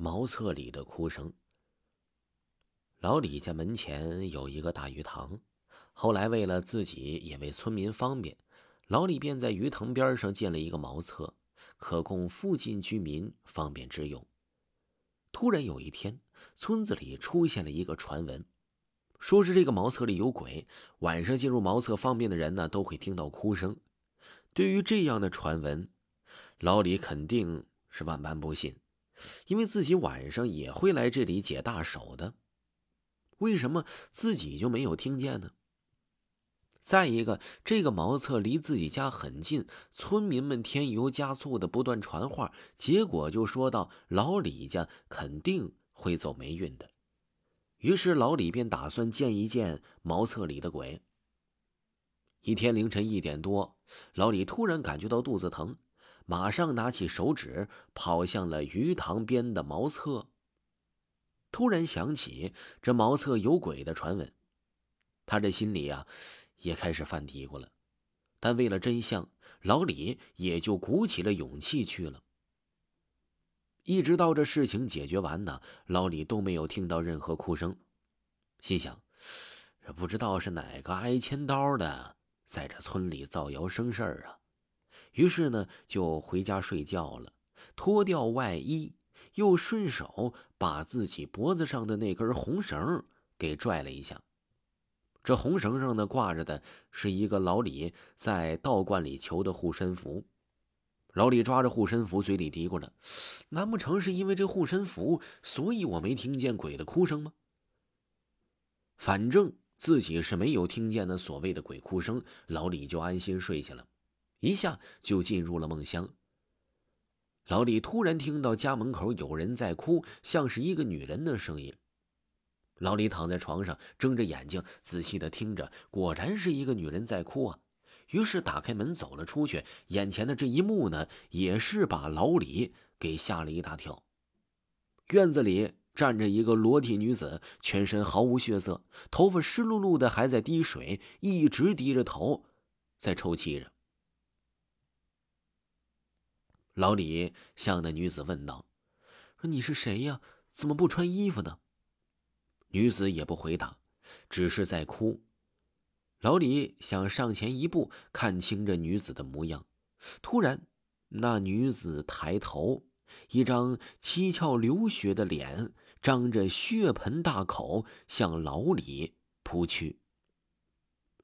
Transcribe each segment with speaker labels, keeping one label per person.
Speaker 1: 茅厕里的哭声。老李家门前有一个大鱼塘，后来为了自己也为村民方便，老李便在鱼塘边上建了一个茅厕，可供附近居民方便之用。突然有一天，村子里出现了一个传闻，说是这个茅厕里有鬼，晚上进入茅厕方便的人呢都会听到哭声。对于这样的传闻，老李肯定是万般不信。因为自己晚上也会来这里解大手的，为什么自己就没有听见呢？再一个，这个茅厕离自己家很近，村民们添油加醋的不断传话，结果就说到老李家肯定会走霉运的。于是老李便打算见一见茅厕里的鬼。一天凌晨一点多，老李突然感觉到肚子疼。马上拿起手指，跑向了鱼塘边的茅厕。突然想起这茅厕有鬼的传闻，他这心里啊，也开始犯嘀咕了。但为了真相，老李也就鼓起了勇气去了。一直到这事情解决完呢，老李都没有听到任何哭声，心想：这不知道是哪个挨千刀的，在这村里造谣生事儿啊。于是呢，就回家睡觉了，脱掉外衣，又顺手把自己脖子上的那根红绳给拽了一下。这红绳上呢，挂着的是一个老李在道观里求的护身符。老李抓着护身符，嘴里嘀咕着：“难不成是因为这护身符，所以我没听见鬼的哭声吗？”反正自己是没有听见那所谓的鬼哭声，老李就安心睡下了。一下就进入了梦乡。老李突然听到家门口有人在哭，像是一个女人的声音。老李躺在床上，睁着眼睛仔细的听着，果然是一个女人在哭啊。于是打开门走了出去，眼前的这一幕呢，也是把老李给吓了一大跳。院子里站着一个裸体女子，全身毫无血色，头发湿漉漉的，还在滴水，一直低着头，在抽泣着。老李向那女子问道：“说你是谁呀？怎么不穿衣服呢？”女子也不回答，只是在哭。老李想上前一步看清这女子的模样，突然，那女子抬头，一张七窍流血的脸，张着血盆大口向老李扑去。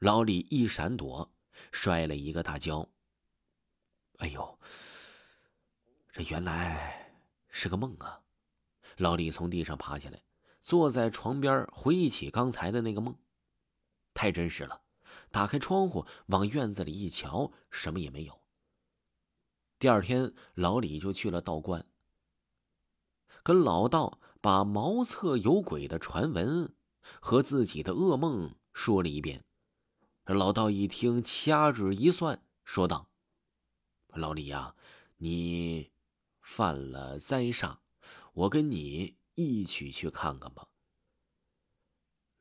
Speaker 1: 老李一闪躲，摔了一个大跤。哎呦！这原来是个梦啊！老李从地上爬起来，坐在床边回忆起刚才的那个梦，太真实了。打开窗户往院子里一瞧，什么也没有。第二天，老李就去了道观，跟老道把茅厕有鬼的传闻和自己的噩梦说了一遍。老道一听，掐指一算，说道：“老李呀，你……”犯了灾煞，我跟你一起去看看吧。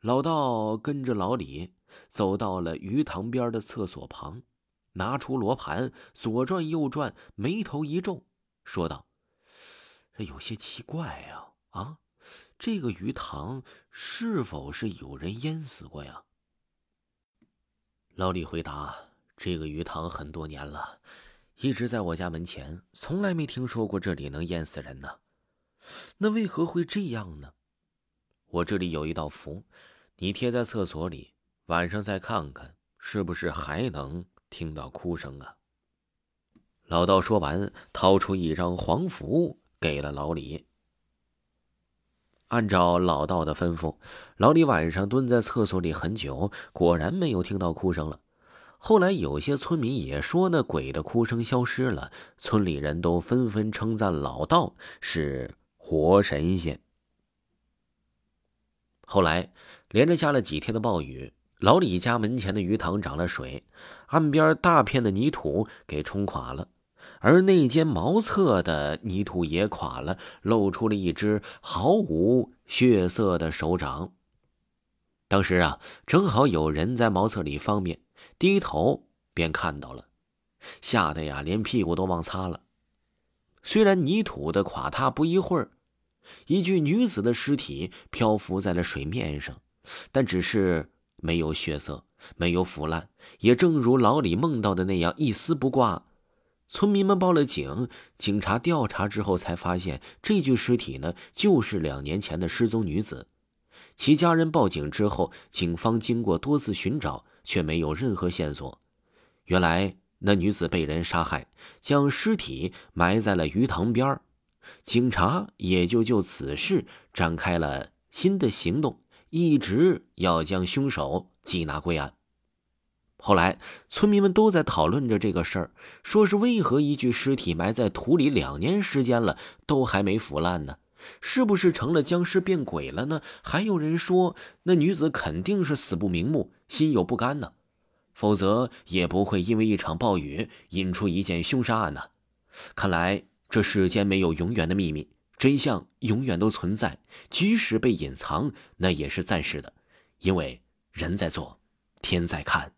Speaker 1: 老道跟着老李走到了鱼塘边的厕所旁，拿出罗盘，左转右转，眉头一皱，说道：“这有些奇怪呀，啊，这个鱼塘是否是有人淹死过呀？”老李回答：“这个鱼塘很多年了。”一直在我家门前，从来没听说过这里能淹死人呢。那为何会这样呢？我这里有一道符，你贴在厕所里，晚上再看看，是不是还能听到哭声啊？老道说完，掏出一张黄符给了老李。按照老道的吩咐，老李晚上蹲在厕所里很久，果然没有听到哭声了。后来有些村民也说，那鬼的哭声消失了，村里人都纷纷称赞老道是活神仙。后来连着下了几天的暴雨，老李家门前的鱼塘涨了水，岸边大片的泥土给冲垮了，而那间茅厕的泥土也垮了，露出了一只毫无血色的手掌。当时啊，正好有人在茅厕里方便。低头便看到了，吓得呀，连屁股都忘擦了。虽然泥土的垮塌不一会儿，一具女子的尸体漂浮在了水面上，但只是没有血色，没有腐烂，也正如老李梦到的那样一丝不挂。村民们报了警，警察调查之后才发现，这具尸体呢就是两年前的失踪女子。其家人报警之后，警方经过多次寻找，却没有任何线索。原来那女子被人杀害，将尸体埋在了鱼塘边儿警察也就就此事展开了新的行动，一直要将凶手缉拿归案。后来，村民们都在讨论着这个事儿，说是为何一具尸体埋在土里两年时间了，都还没腐烂呢？是不是成了僵尸变鬼了呢？还有人说，那女子肯定是死不瞑目，心有不甘呢，否则也不会因为一场暴雨引出一件凶杀案呢。看来这世间没有永远的秘密，真相永远都存在，即使被隐藏，那也是暂时的，因为人在做，天在看。